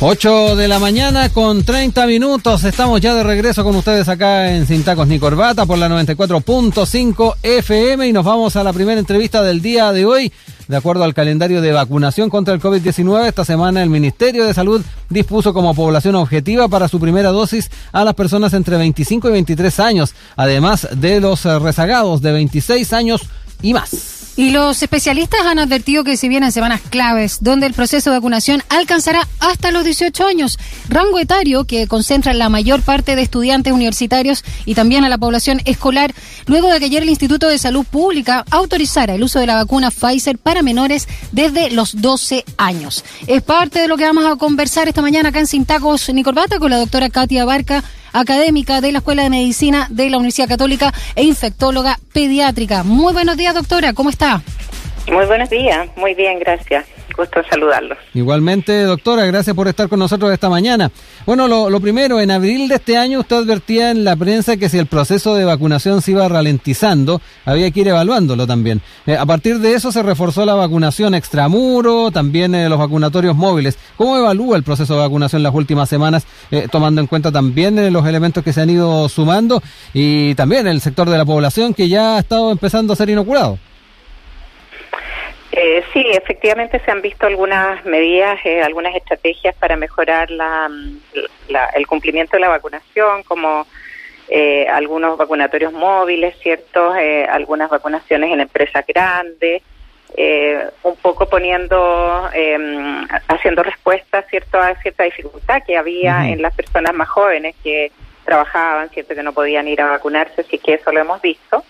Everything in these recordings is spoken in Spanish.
8 de la mañana con 30 minutos. Estamos ya de regreso con ustedes acá en Sin Tacos ni Corbata por la 94.5 FM y nos vamos a la primera entrevista del día de hoy. De acuerdo al calendario de vacunación contra el COVID-19, esta semana el Ministerio de Salud dispuso como población objetiva para su primera dosis a las personas entre 25 y 23 años, además de los rezagados de 26 años y más. Y los especialistas han advertido que si vienen semanas claves, donde el proceso de vacunación alcanzará hasta los 18 años, rango etario que concentra la mayor parte de estudiantes universitarios y también a la población escolar, luego de que ayer el Instituto de Salud Pública autorizara el uso de la vacuna Pfizer para menores desde los 12 años. Es parte de lo que vamos a conversar esta mañana acá en Sin Tacos ni Corbata con la doctora Katia Barca, académica de la Escuela de Medicina de la Universidad Católica e infectóloga pediátrica. Muy buenos días, doctora, ¿cómo está? Muy buenos días, muy bien, gracias. Gusto saludarlos. Igualmente, doctora, gracias por estar con nosotros esta mañana. Bueno, lo, primero, en abril de este año usted advertía en la prensa que si el proceso de vacunación se iba ralentizando, había que ir evaluándolo también. Eh, a partir de eso se reforzó la vacunación extramuro, también eh, los vacunatorios móviles. ¿Cómo evalúa el proceso de vacunación las últimas semanas, eh, tomando en cuenta también los elementos que se han ido sumando y también el sector de la población que ya ha estado empezando a ser inoculado? Eh, sí, efectivamente se han visto algunas medidas, eh, algunas estrategias para mejorar el cumplimiento de la vacunación, como eh, algunos vacunatorios móviles, ¿cierto? algunas vacunaciones en empresas grandes, un poco poniendo, em, haciendo respuesta, ¿cierto? A cierta dificultad que había en las personas más jóvenes que trabajaban, ¿cierto? Que no podían ir a vacunarse, así que eso lo hemos visto.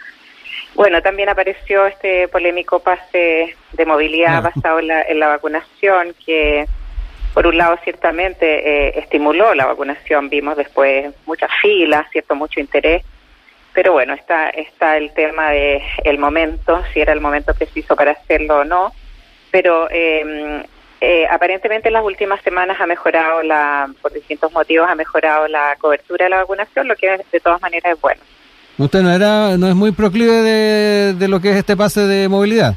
Bueno, también apareció este polémico pase de movilidad basado en la, vacunación, que por un lado ciertamente eh, estimuló la vacunación, vimos después muchas filas, cierto mucho interés, pero bueno, está está el tema de el momento, si era el momento preciso para hacerlo o no, pero em, eh, aparentemente en las últimas semanas ha mejorado la, por distintos motivos ha mejorado la cobertura de la vacunación, lo que de todas maneras es bueno. ¿Usted no era, no es muy proclive de, lo que es este pase de movilidad?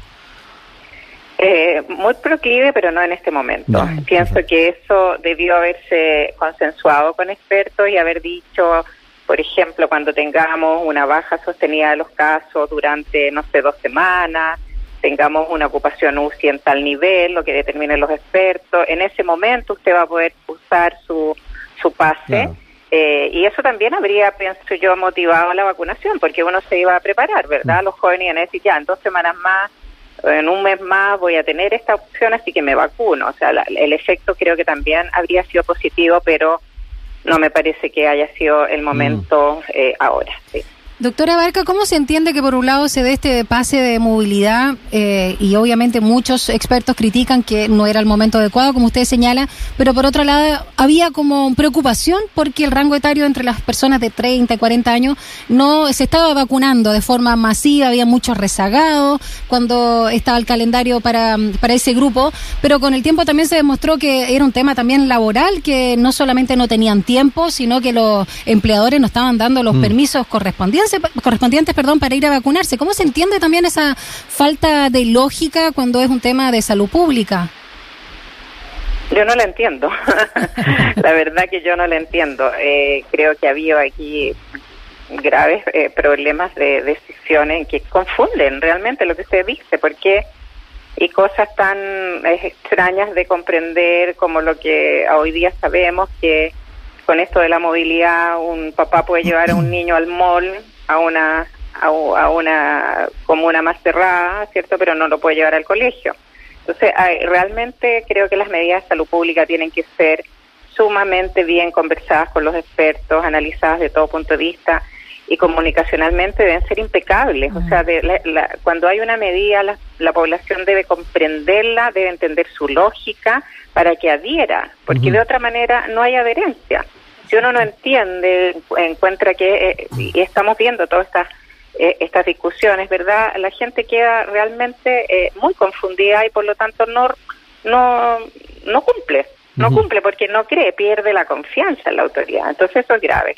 Eh, muy proclive, pero no en este momento. Pienso que eso debió haberse consensuado con expertos y haber dicho, por ejemplo, cuando tengamos una baja sostenida de los casos durante, no sé, dos semanas, tengamos una ocupación UCI en tal nivel, lo que determinen los expertos, en ese momento usted va a poder usar su, su pase. Eh, y eso también habría, pienso yo, motivado la vacunación, porque uno se iba a preparar, ¿verdad? Mm. Los jóvenes iban a decir, ya, en dos semanas más, en un mes más voy a tener esta opción, así que me vacuno. O sea, el efecto creo que también habría sido positivo, pero no me parece que haya sido el momento mm. eh, ahora. Sí. Doctora Barca, ¿cómo se entiende que por un lado se dé este pase de movilidad eh, y obviamente muchos expertos critican que no era el momento adecuado, como usted señala, pero por otro lado había como preocupación porque el rango etario entre las personas de 30 y 40 años no se estaba vacunando de forma masiva, había muchos rezagados cuando estaba el calendario para, para ese grupo, pero con el tiempo también se demostró que era un tema también laboral, que no solamente no tenían tiempo, sino que los empleadores no estaban dando los mm. permisos correspondientes correspondientes perdón, para ir a vacunarse. ¿Cómo se entiende también esa falta de lógica cuando es un tema de salud pública? Yo no la entiendo. la verdad que yo no la entiendo. Eh, creo que ha habido aquí graves eh, problemas de decisiones que confunden realmente lo que usted dice, porque y cosas tan extrañas de comprender como lo que hoy día sabemos que con esto de la movilidad un papá puede llevar a un niño al mall a una a, una comuna más cerrada, ¿cierto? Pero no lo puede llevar al colegio. Entonces, realmente creo que las medidas de salud pública tienen que ser sumamente bien conversadas con los expertos, analizadas de todo punto de vista y comunicacionalmente deben ser impecables. O sea, de cuando hay una medida, la, la, población debe comprenderla, debe entender su lógica para que adhiera, porque de otra manera no hay adherencia si uno no entiende, encuentra que, eh, y estamos viendo todas estas eh, estas discusiones, ¿verdad? La gente queda realmente eh, muy confundida y por lo tanto no no no cumple, no cumple porque no cree, pierde la confianza en la autoridad. Entonces eso es grave.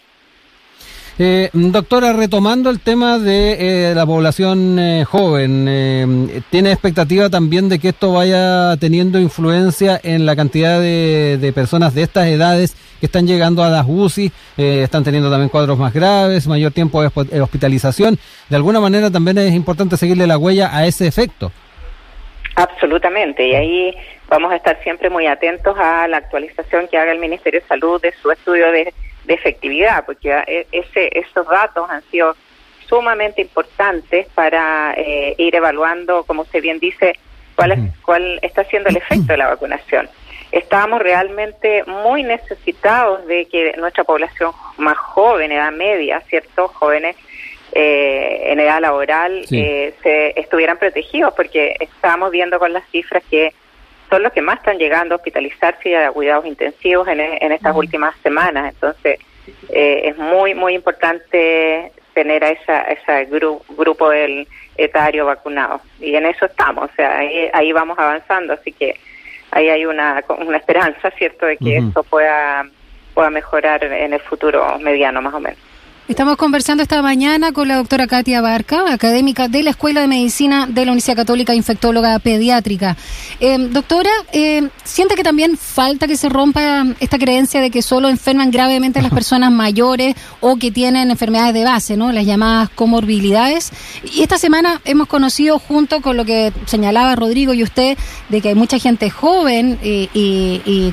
Eh, doctora, retomando el tema de eh, la población eh, joven, eh, ¿tiene expectativa también de que esto vaya teniendo influencia en la cantidad de, de personas de estas edades que están llegando a las UCI, están teniendo también cuadros más graves, mayor tiempo de hospitalización? De alguna manera también es importante seguirle la huella a ese efecto. Absolutamente, y ahí vamos a estar siempre muy atentos a la actualización que haga el Ministerio de Salud de su estudio de de efectividad, porque e, ese, esos datos han sido sumamente importantes para eh, ir evaluando, como usted bien dice, cuál, es, cuál está siendo el efecto de la vacunación. Estábamos realmente muy necesitados de que nuestra población más joven, edad media, ¿cierto? Jóvenes eh, en edad laboral, eh, se estuvieran protegidos, porque estábamos viendo con las cifras que son los que más están llegando a hospitalizarse y a cuidados intensivos en, en estas últimas semanas. Entonces, eh, es muy, muy importante tener a esa, ese grupo del etario vacunado. Y en eso estamos, o sea, ahí, vamos avanzando, así que ahí hay una, una esperanza, ¿cierto?, de que esto pueda, pueda mejorar en el futuro mediano, más o menos. Estamos conversando esta mañana con la doctora Katia Barca, académica de la Escuela de Medicina de la Universidad Católica, infectóloga pediátrica. Eh, doctora, eh, ¿siente que también falta que se rompa esta creencia de que solo enferman gravemente las personas mayores o que tienen enfermedades de base, ¿no? las llamadas comorbilidades? Y esta semana hemos conocido, junto con lo que señalaba Rodrigo y usted, de que hay mucha gente joven y, y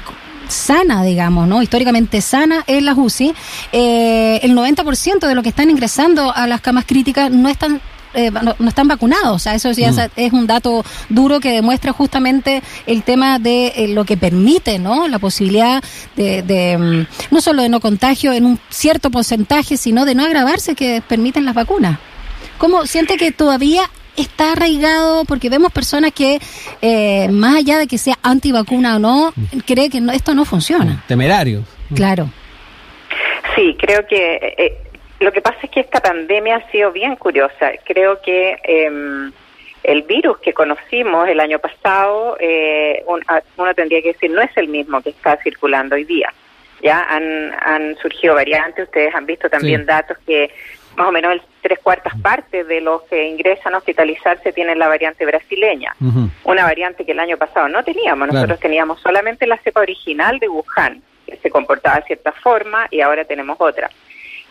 sana, digamos, ¿no? Históricamente sana en las UCI. Eh, el 90% de los que están ingresando a las camas críticas no están eh, no, están vacunados. O sea, eso ya mm. es un dato duro que demuestra justamente el tema de eh, lo que permite, ¿no? La posibilidad de, de, mm, no solo de no contagio en un cierto porcentaje, sino de no agravarse que permiten las vacunas. ¿Cómo siente que todavía está arraigado porque vemos personas que, eh, más allá de que sea antivacuna o no, cree que esto no funciona. Temerario. Claro. Sí, creo que eh, lo que pasa es que esta pandemia ha sido bien curiosa. Creo que em, el virus que conocimos el año pasado, eh, uno tendría que decir, no es el mismo que está circulando hoy día. Ya han, han surgido variantes, ustedes han visto también datos que más o menos el tres cuartas partes de los que ingresan a hospitalizarse tienen la variante brasileña, una variante que el año pasado no teníamos, nosotros teníamos solamente la cepa original de Wuhan, que se comportaba de cierta forma y ahora tenemos otra.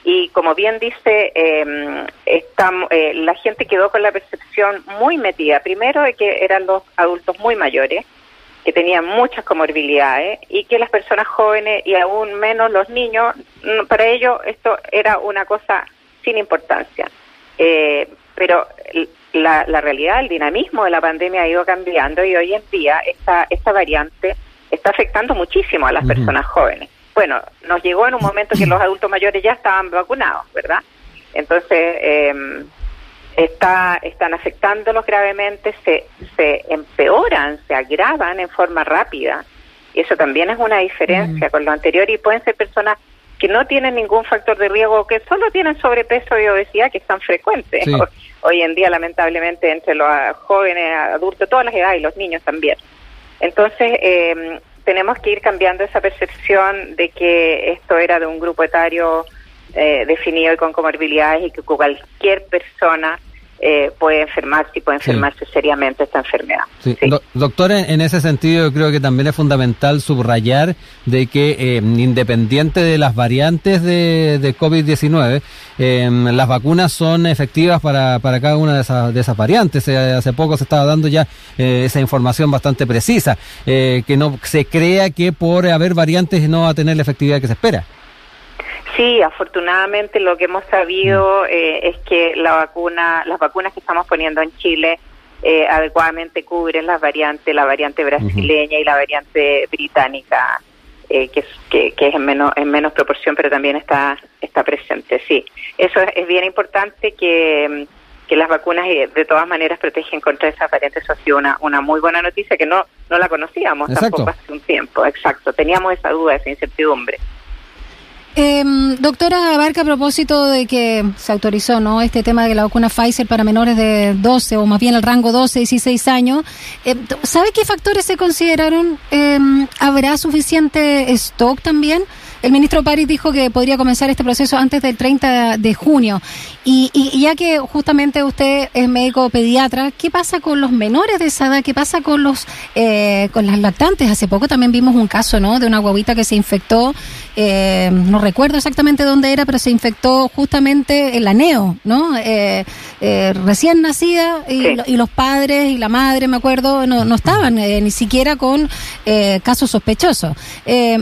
Y como bien dice, eh, estamos, eh, la gente quedó con la percepción muy metida, primero de que eran los adultos muy mayores, que tenían muchas comorbilidades y que las personas jóvenes y aún menos los niños, para ellos esto era una cosa sin importancia. Eh, pero la, la, realidad, el dinamismo de la pandemia ha ido cambiando y hoy en día esta, esta variante está afectando muchísimo a las personas jóvenes. Bueno, nos llegó en un momento que los adultos mayores ya estaban vacunados, ¿verdad? Entonces, eh, está, están afectándolos gravemente, se, se empeoran, se agravan en forma rápida. Y eso también es una diferencia con lo anterior y pueden ser personas que no tienen ningún factor de riesgo, que solo tienen sobrepeso y obesidad, que están frecuentes hoy en día, lamentablemente, entre los jóvenes, adultos, todas las edades y los niños también. Entonces, eh, tenemos que ir cambiando esa percepción de que esto era de un grupo etario eh, definido y con comorbilidades y que cualquier persona eh, puede enfermarse y puede enfermarse seriamente esta enfermedad. Sí. doctor, en ese sentido yo creo que también es fundamental subrayar de que eh, independiente de las variantes de, de COVID-19, em, las vacunas son efectivas para, para cada una de esas, de esas variantes. Eh, hace poco se estaba dando ya esa información bastante precisa, que no se crea que por haber variantes no va a tener la efectividad que se espera. Sí, afortunadamente lo que hemos sabido mm. eh, es que la vacuna, las vacunas que estamos poniendo en Chile eh, adecuadamente cubren las variantes, la variante brasileña y la variante británica, eh, que, que, que, es en menos, en menos proporción, pero también está, está presente. Sí, eso es, bien importante que, que las vacunas de todas maneras protegen contra esas variantes. Eso ha sido una, una muy buena noticia que no, no la conocíamos tampoco hace un tiempo. Exacto, teníamos esa duda, esa incertidumbre. Eh, doctora Abarca, a propósito de que se autorizó no este tema de la vacuna Pfizer para menores de 12 o más bien el rango 12, 16 años, eh, ¿sabe qué factores se consideraron? Eh, ¿Habrá suficiente stock también? El ministro París dijo que podría comenzar este proceso antes del 30 de junio. Y, y, ya que justamente usted es médico pediatra, ¿qué pasa con los menores de esa edad? ¿Qué pasa con los eh, con las lactantes? Hace poco también vimos un caso, ¿no? De una guaguita que se infectó, eh, no recuerdo exactamente dónde era, pero se infectó justamente en la neo, ¿no? Eh, recién nacida y, los padres y la madre, me acuerdo, no, no estaban ni siquiera con casos sospechosos.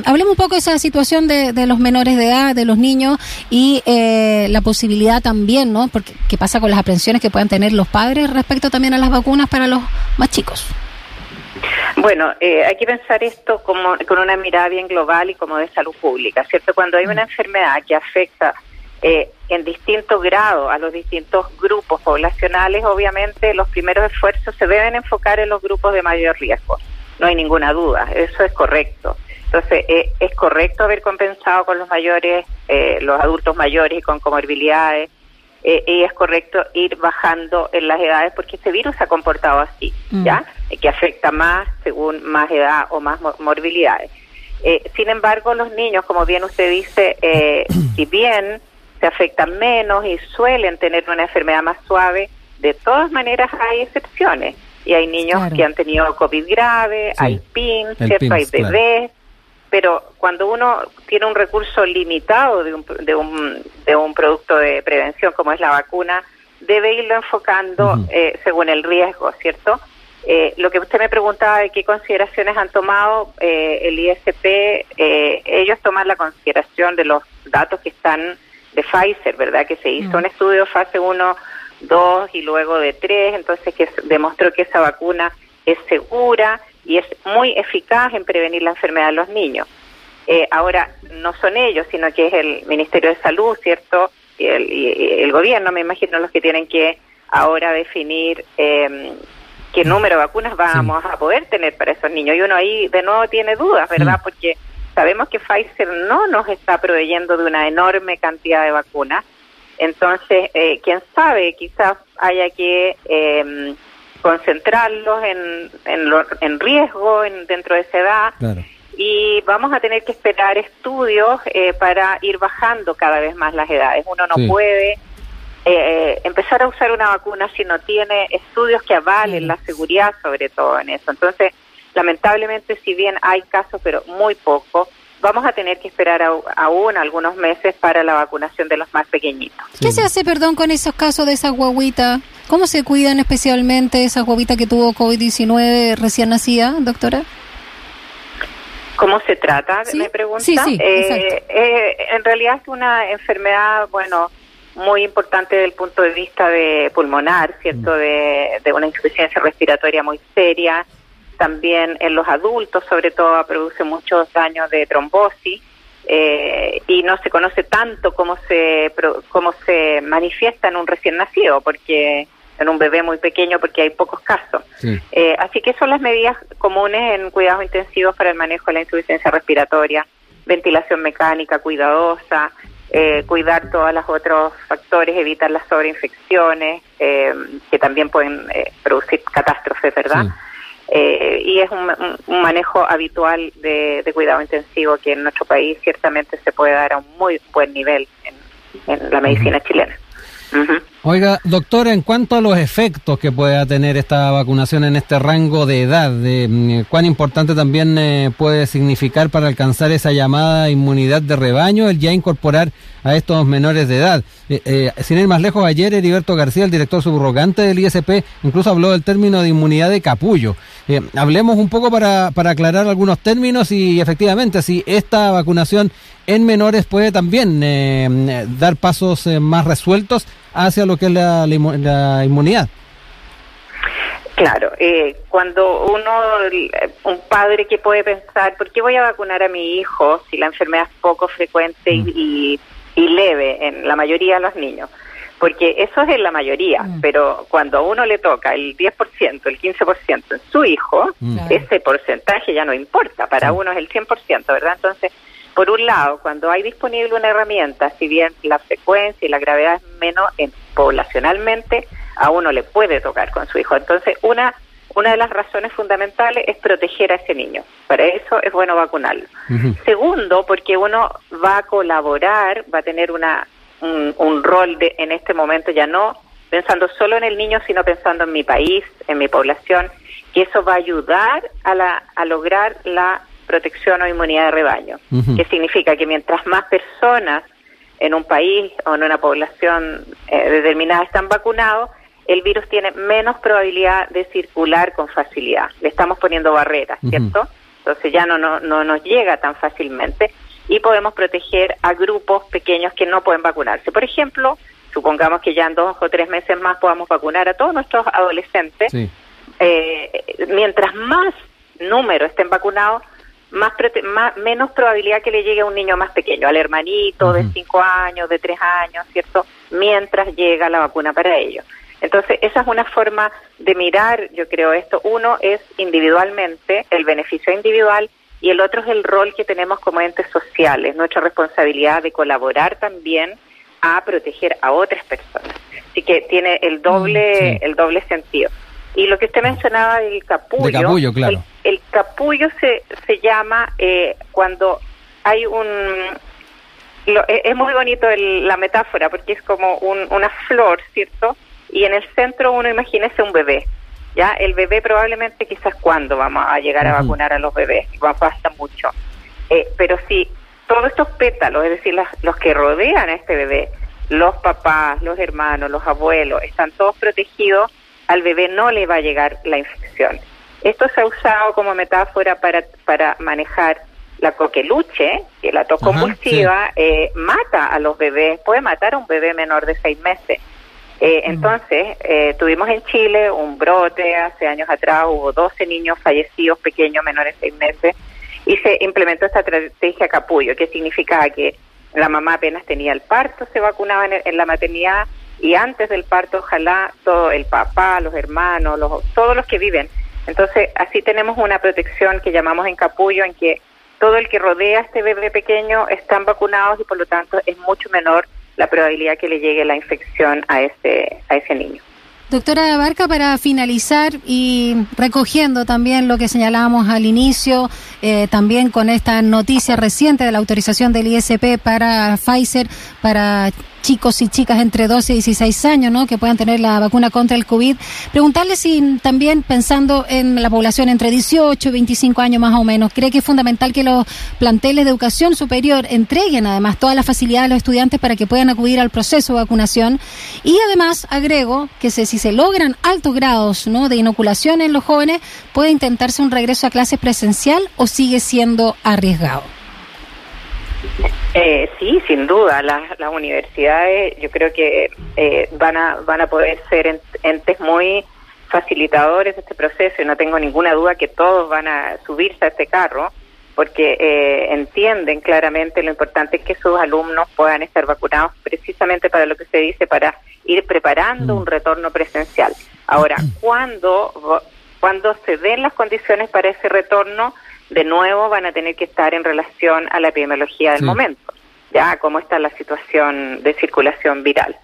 hablemos un poco de esa situación de, de, los menores de edad, de los niños y la posibilidad también, ¿no? Porque qué pasa con las aprensiones que puedan tener los padres respecto también a las vacunas para los más chicos. Bueno, eh, hay que pensar esto como con una mirada bien global y como de salud pública, ¿cierto? Cuando hay una enfermedad que afecta eh, en distinto grado a los distintos grupos poblacionales, obviamente los primeros esfuerzos se deben enfocar en los grupos de mayor riesgo. No hay ninguna duda, eso es correcto. Entonces, eh, es correcto haber compensado con los mayores, los adultos mayores y con comorbilidades, eh, y es correcto ir bajando en las edades porque este virus se ha comportado así, mm. ¿ya? que afecta más según más edad o más morbilidades. Eh, sin embargo, los niños, como bien usted dice, eh, si bien se afectan menos y suelen tener una enfermedad más suave, de todas maneras hay excepciones. Y hay niños que han tenido COVID grave, hay PIN, ¿cierto? hay bebés, pero cuando uno tiene un recurso limitado de un, de un, de un producto de prevención como es la vacuna, debe irlo enfocando eh, según el riesgo, ¿cierto? Eh, lo que usted me preguntaba de qué consideraciones han tomado eh, el ISP, ellos toman la consideración de los datos que están de Pfizer, ¿verdad? Que se hizo un estudio fase 1, 2 y luego de 3, entonces que demostró que esa vacuna es segura y es muy eficaz en prevenir la enfermedad de los niños. Eh, ahora, no son ellos, sino que es el Ministerio de Salud, ¿cierto? Y el, gobierno, me imagino, los que tienen que ahora definir eh, qué número de vacunas vamos a poder tener para esos niños. Y uno ahí de nuevo tiene dudas, ¿verdad? Porque sabemos que Pfizer no nos está proveyendo de una enorme cantidad de vacunas. Entonces, eh, quién sabe, quizás haya que eh, concentrarlos en, en, en riesgo en, dentro de esa edad. Y vamos a tener que esperar estudios eh, para ir bajando cada vez más las edades. Uno no puede eh, eh, empezar a usar una vacuna si no tiene estudios que avalen la seguridad, sobre todo en eso. Entonces, lamentablemente, si bien hay casos, pero muy pocos, vamos a tener que esperar aún algunos meses para la vacunación de los más pequeñitos. ¿Qué se hace, perdón, con esos casos de esa guaguita? ¿Cómo se cuidan especialmente esa guaguita que tuvo COVID-19 recién nacida, doctora? ¿Cómo se trata? Me pregunta. Sí, sí, eh, eh, en realidad es una enfermedad, bueno, muy importante desde el punto de vista de pulmonar, ¿cierto? Mm. De, de una insuficiencia respiratoria muy seria también en los adultos, sobre todo, produce muchos daños de trombosis eh, y no se conoce tanto cómo se, cómo se manifiesta en un recién nacido, porque en un bebé muy pequeño, porque hay pocos casos. Eh, así que son las medidas comunes en cuidados intensivos para el manejo de la insuficiencia respiratoria, ventilación mecánica cuidadosa, eh, cuidar todos los otros factores, evitar las sobreinfecciones, que también pueden producir catástrofes, ¿verdad? Eh, y es un, manejo habitual de, cuidado intensivo que en nuestro país ciertamente se puede dar a un muy buen nivel en, la medicina chilena. Oiga, doctora, en cuanto a los efectos que pueda tener esta vacunación en este rango de edad, mm, ¿cuán importante también eh, puede significar para alcanzar esa llamada inmunidad de rebaño el ya incorporar a estos menores de edad? Eh, eh, sin ir más lejos, ayer Heriberto García, el director subrogante del ISP, incluso habló del término de inmunidad de capullo. hablemos un poco para, para aclarar algunos términos y efectivamente si esta vacunación en menores puede también dar pasos más resueltos hacia lo que es la, inmunidad. Claro, eh, cuando uno, un padre que puede pensar, ¿por qué voy a vacunar a mi hijo si la enfermedad es poco frecuente y, mm. leve en la mayoría de los niños? Porque eso es en la mayoría, mm. pero cuando a uno le toca el 10%, el 15% en su hijo, mm. ese porcentaje ya no importa, para uno es el 100%, ¿verdad? Entonces, por un lado, cuando hay disponible una herramienta, si bien la frecuencia y la gravedad es menos en, poblacionalmente, a uno le puede tocar con su hijo. Entonces, una una de las razones fundamentales es proteger a ese niño. Para eso es bueno vacunarlo. Segundo, porque uno va a colaborar, va a tener una un, rol de, en este momento ya no pensando solo en el niño, sino pensando en mi país, en mi población, y eso va a ayudar a, la, a lograr la protección o inmunidad de rebaño, que significa que mientras más personas en un país o en una población eh, determinada están vacunados, el virus tiene menos probabilidad de circular con facilidad. Le estamos poniendo barreras, ¿cierto? Entonces ya no, no, no nos llega tan fácilmente y podemos proteger a grupos pequeños que no pueden vacunarse. Por ejemplo, supongamos que ya en dos o tres meses más podamos vacunar a todos nuestros adolescentes. Eh, mientras más número estén vacunados, más, menos probabilidad que le llegue a un niño más pequeño, al hermanito de cinco años, de tres años, ¿cierto? Mientras llega la vacuna para ellos. Entonces, esa es una forma de mirar, yo creo, esto. Uno es individualmente, el beneficio individual, y el otro es el rol que tenemos como entes sociales, nuestra responsabilidad de colaborar también a proteger a otras personas. Así que tiene el doble, mm, el doble sentido. Y lo que usted mencionaba del capullo, claro. el, capullo se, se llama eh, cuando hay un... E, es muy bonito la metáfora porque es como una flor, ¿cierto? Y en el centro uno imagínese un bebé. Ya el bebé probablemente quizás cuando vamos a llegar a vacunar a los bebés, basta mucho. Eh, pero si todos estos pétalos, es decir, los que rodean a este bebé, los papás, los hermanos, los abuelos, están todos protegidos, al bebé no le va a llegar la infección. Esto se ha usado como metáfora para, para manejar la coqueluche, que la tos convulsiva, eh, mata a los bebés, puede matar a un bebé menor de seis meses. Eh, mm. entonces, eh, tuvimos en Chile un brote hace años atrás, hubo 12 niños fallecidos pequeños menores de seis meses, y se implementó esta estrategia capullo, que significaba que la mamá apenas tenía el parto, se vacunaba en, la maternidad y antes del parto ojalá todo el papá, los hermanos, los, todos los que viven. Entonces así tenemos una protección que llamamos en capullo en que todo el que rodea a este bebé pequeño están vacunados y por lo tanto es mucho menor la probabilidad que le llegue la infección a ese, a ese niño. Doctora Barca, para finalizar y recogiendo también lo que señalábamos al inicio, eh, también con esta noticia reciente de la autorización del ISP para Pfizer, para chicos y chicas entre 12 y 16 años, ¿no? Que puedan tener la vacuna contra el COVID. Preguntarle si también pensando en la población entre 18 y 25 años más o menos, ¿cree que es fundamental que los planteles de educación superior entreguen además todas las facilidades a los estudiantes para que puedan acudir al proceso de vacunación? Y además agrego que si se logran altos grados, ¿no? De inoculación en los jóvenes, puede intentarse un regreso a clases presencial o sigue siendo arriesgado. Eh, sí, sin duda. Las, las universidades, yo creo que eh, van a van a poder ser entes muy facilitadores de este proceso y no tengo ninguna duda que todos van a subirse a este carro porque eh, entienden claramente lo importante es que sus alumnos puedan estar vacunados precisamente para lo que se dice, para ir preparando un mm. retorno presencial. Ahora, cuando, cuando se den las condiciones para ese retorno, de nuevo van a tener que estar en relación a la epidemiología del momento, ya cómo está la situación de circulación viral.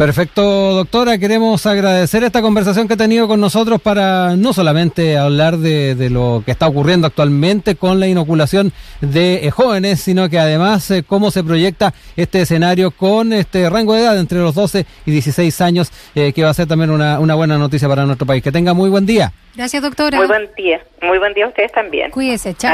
Perfecto, doctora. Queremos agradecer esta conversación que ha tenido con nosotros para no solamente hablar de, lo que está ocurriendo actualmente con la inoculación de eh, jóvenes, sino que además eh, cómo se proyecta este escenario con este rango de edad entre los 12 y 16 años, eh, que va a ser también una, una buena noticia para nuestro país. Que tenga muy buen día. Gracias, doctora. Muy buen día. Muy buen día a ustedes también. Cuídese, chao.